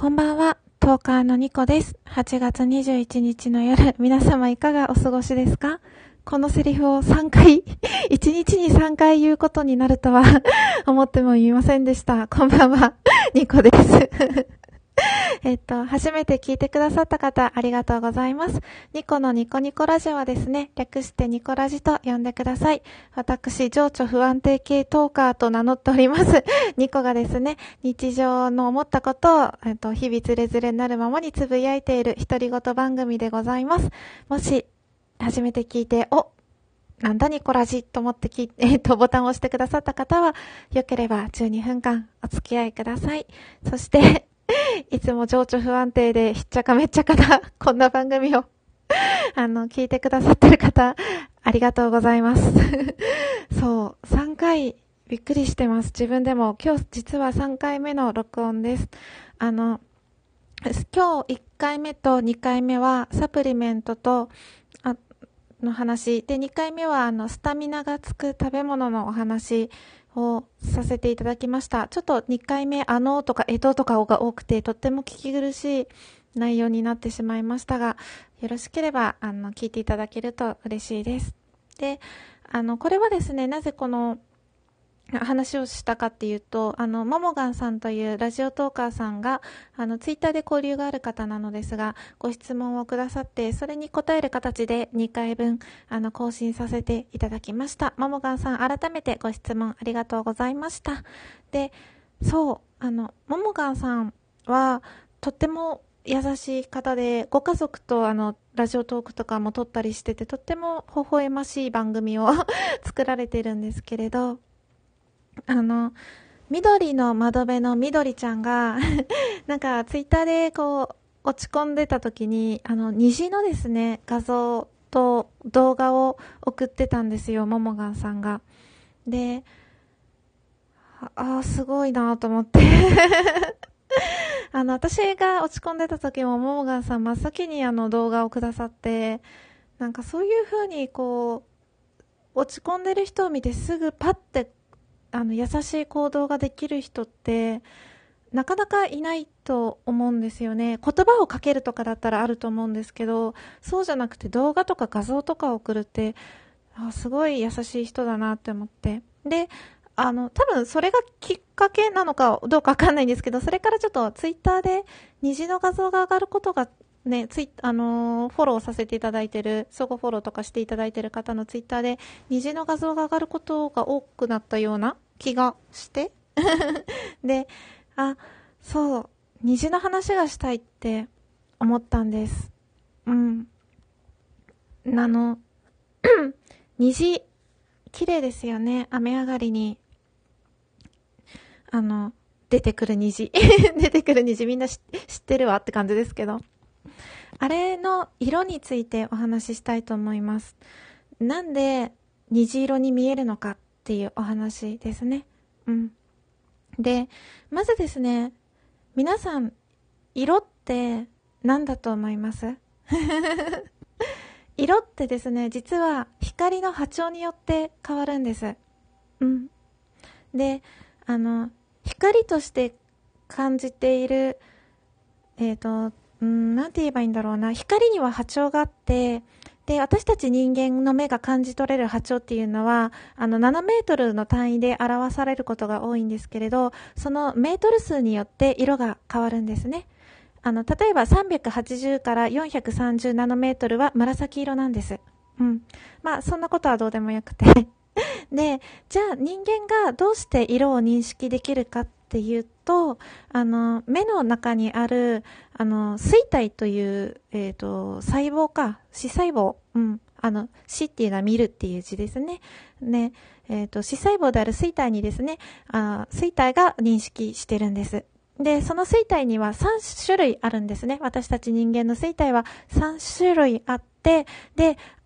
こんばんは、トーカーのニコです。8月21日の夜、皆様いかがお過ごしですか？このセリフを3回、1日に3回言うことになるとは思ってもいませんでした。こんばんは、ニコです。えっと、初めて聞いてくださった方、ありがとうございます。ニコのニコニコラジオはですね、略してニコラジと呼んでください。私、情緒不安定系トーカーと名乗っております。ニコがですね、日常の思ったことを、えっと、日々ズレズレになるままにつぶやいている独り言番組でございます。もし、初めて聞いて、お、なんだニコラジと思ってき、えっ、と、ボタンを押してくださった方は、よければ12分間お付き合いください。そして、いつも情緒不安定でひっちゃかめっちゃかな、こんな番組を あの、聞いてくださってる方、ありがとうございます。そう、3回、びっくりしてます。自分でも、今日実は3回目の録音です。あの、今日1回目と2回目はサプリメントと、の話。で、2回目はあの、スタミナがつく食べ物のお話をさせていただきました。ちょっと2回目、あのとか、えととかが多くて、とっても聞き苦しい内容になってしまいましたが、よろしければ、あの、聞いていただけると嬉しいです。で、あの、これはですね、なぜこの、話をしたかっていうと、あの、ももがんさんというラジオトーカーさんが、あの、ツイッターで交流がある方なのですが、ご質問をくださって、それに答える形で2回分、あの、更新させていただきました。ももがんさん、改めてご質問ありがとうございました。で、そう、あの、ももがんさんは、とっても優しい方で、ご家族とあの、ラジオトークとかも撮ったりしてて、とっても微笑ましい番組を 作られてるんですけれど、あの、緑の窓辺の緑ちゃんが なんかツイッターでこう、落ち込んでた時に、あの、虹のですね、画像と動画を送ってたんですよ、ももがんさんが。で、ああ、すごいなと思って あの、私が落ち込んでた時も、ももがんさん真っ先にあの動画をくださって、なんかそういう風にこう、落ち込んでる人を見てすぐパッてあの優しい行動ができる人ってなかなかいないと思うんですよね。言葉をかけるとかだったらあると思うんですけどそうじゃなくて動画とか画像とかを送るってあすごい優しい人だなって思って。であの多分それがきっかけなのかどうかわかんないんですけどそれからちょっとツイッターで虹の画像が上がることがね、ツイあのー、フォローさせていただいてる、相互フォローとかしていただいてる方のツイッターで、虹の画像が上がることが多くなったような気がして で、あ、そう、虹の話がしたいって思ったんです。うん。あの、虹、綺麗ですよね。雨上がりに、あの、出てくる虹。出てくる虹みんな知ってるわって感じですけど。あれの色についてお話ししたいと思います。なんで虹色に見えるのかっていうお話ですね。うん。で、まずですね、皆さん、色って何だと思います？色ってですね、実は光の波長によって変わるんです。うん。で、あの、光として感じている、えっ、ー、と、うん、なんて言えばいいんだろうな。光には波長があって、で、私たち人間の目が感じ取れる波長っていうのは、あの、7メートルの単位で表されることが多いんですけれど、そのメートル数によって色が変わるんですね。あの、例えば380から430ナノメートルは紫色なんです。うん。まあ、そんなことはどうでもよくて で、じゃあ人間がどうして色を認識できるかっていうと、あの、目の中にある、あの、水体という、えっ、ー、と、細胞か、視細胞、うん。あの、死っていうのは見るっていう字ですね。ね。えっ、ー、と、視細胞である水体にですね、あ水体が認識してるんです。で、その水体には3種類あるんですね。私たち人間の水体は3種類あっ、で、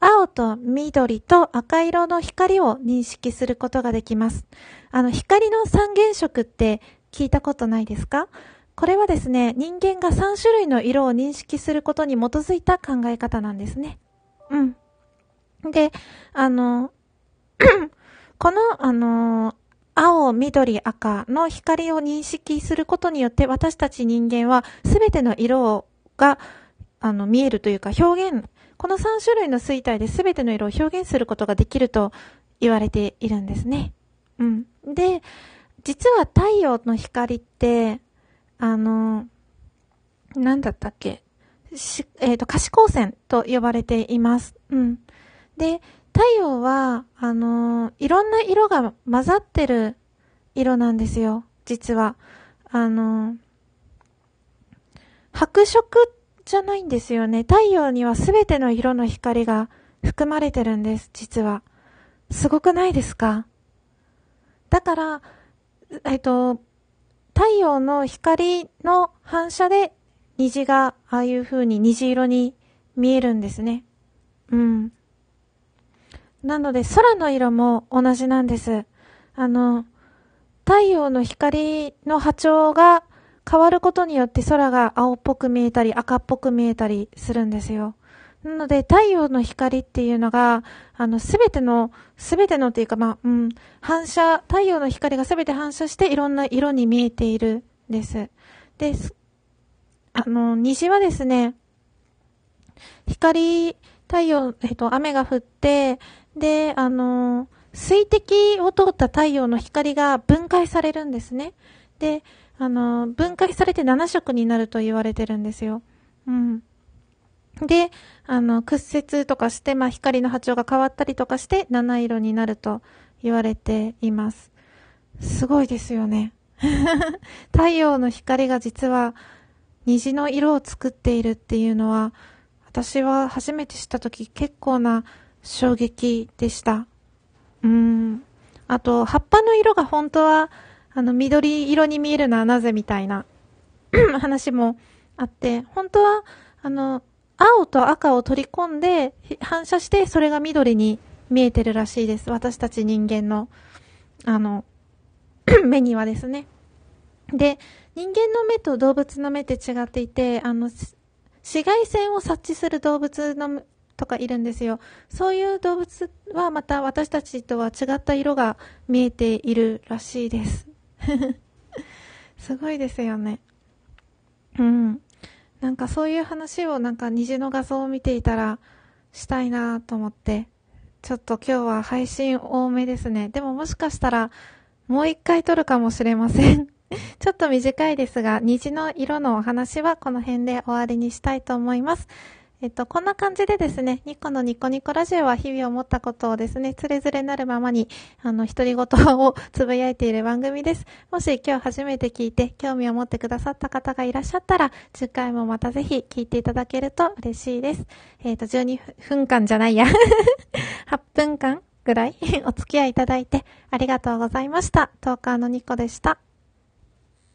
青と緑と赤色の光を認識することができます。あの、光の三原色って聞いたことないですか？これはですね、人間が3種類の色を認識することに基づいた考え方なんですね。うん。で、あの、この、あの、青、緑、赤の光を認識することによって私たち人間はすべての色があの見えるというか表現、この3種類の水体で全ての色を表現することができると言われているんですね。うん。で、実は太陽の光って、あの、なんだったっけ？し、えっ、ー、と、可視光線と呼ばれています。うん。で、太陽は、あの、いろんな色が混ざってる色なんですよ。実は。あの、白色じゃないんですよね。太陽にはすべての色の光が含まれてるんです、実は。すごくないですか？だから、えっと、太陽の光の反射で虹がああいう風に虹色に見えるんですね。うん。なので空の色も同じなんです。あの、太陽の光の波長が変わることによって空が青っぽく見えたり赤っぽく見えたりするんですよ。なので太陽の光っていうのが、あの、すべての、すべてのっていうか、まあ、うん、反射、太陽の光がすべて反射していろんな色に見えているんです。で、あの、虹はですね、光、太陽、えっと、雨が降って、で、あの、水滴を通った太陽の光が分解されるんですね。で、あの、分解されて7色になると言われてるんですよ。うん。で、あの、屈折とかして、まあ、光の波長が変わったりとかして、七色になると言われています。すごいですよね。太陽の光が実は虹の色を作っているっていうのは、私は初めて知った時結構な衝撃でした。うん。あと、葉っぱの色が本当は、あの、緑色に見えるのはなぜみたいな 話もあって、本当は、あの、青と赤を取り込んで、反射して、それが緑に見えてるらしいです。私たち人間の、あの、目にはですね。で、人間の目と動物の目って違っていて、あの、紫外線を察知する動物のとかいるんですよ。そういう動物はまた私たちとは違った色が見えているらしいです。すごいですよね。うん。なんかそういう話をなんか虹の画像を見ていたらしたいなと思って、ちょっと今日は配信多めですね。でももしかしたらもう一回撮るかもしれません。ちょっと短いですが、虹の色のお話はこの辺で終わりにしたいと思います。えっと、こんな感じでですね、ニコのニコニコラジオは日々思ったことをですね、つれづれなるままに、あの、独り言をつぶやいている番組です。もし今日初めて聞いて興味を持ってくださった方がいらっしゃったら、10回もまたぜひ聞いていただけると嬉しいです。えっ、と、12分間じゃないや 8分間ぐらい お付き合いいただいてありがとうございました。トーカーのニコでした。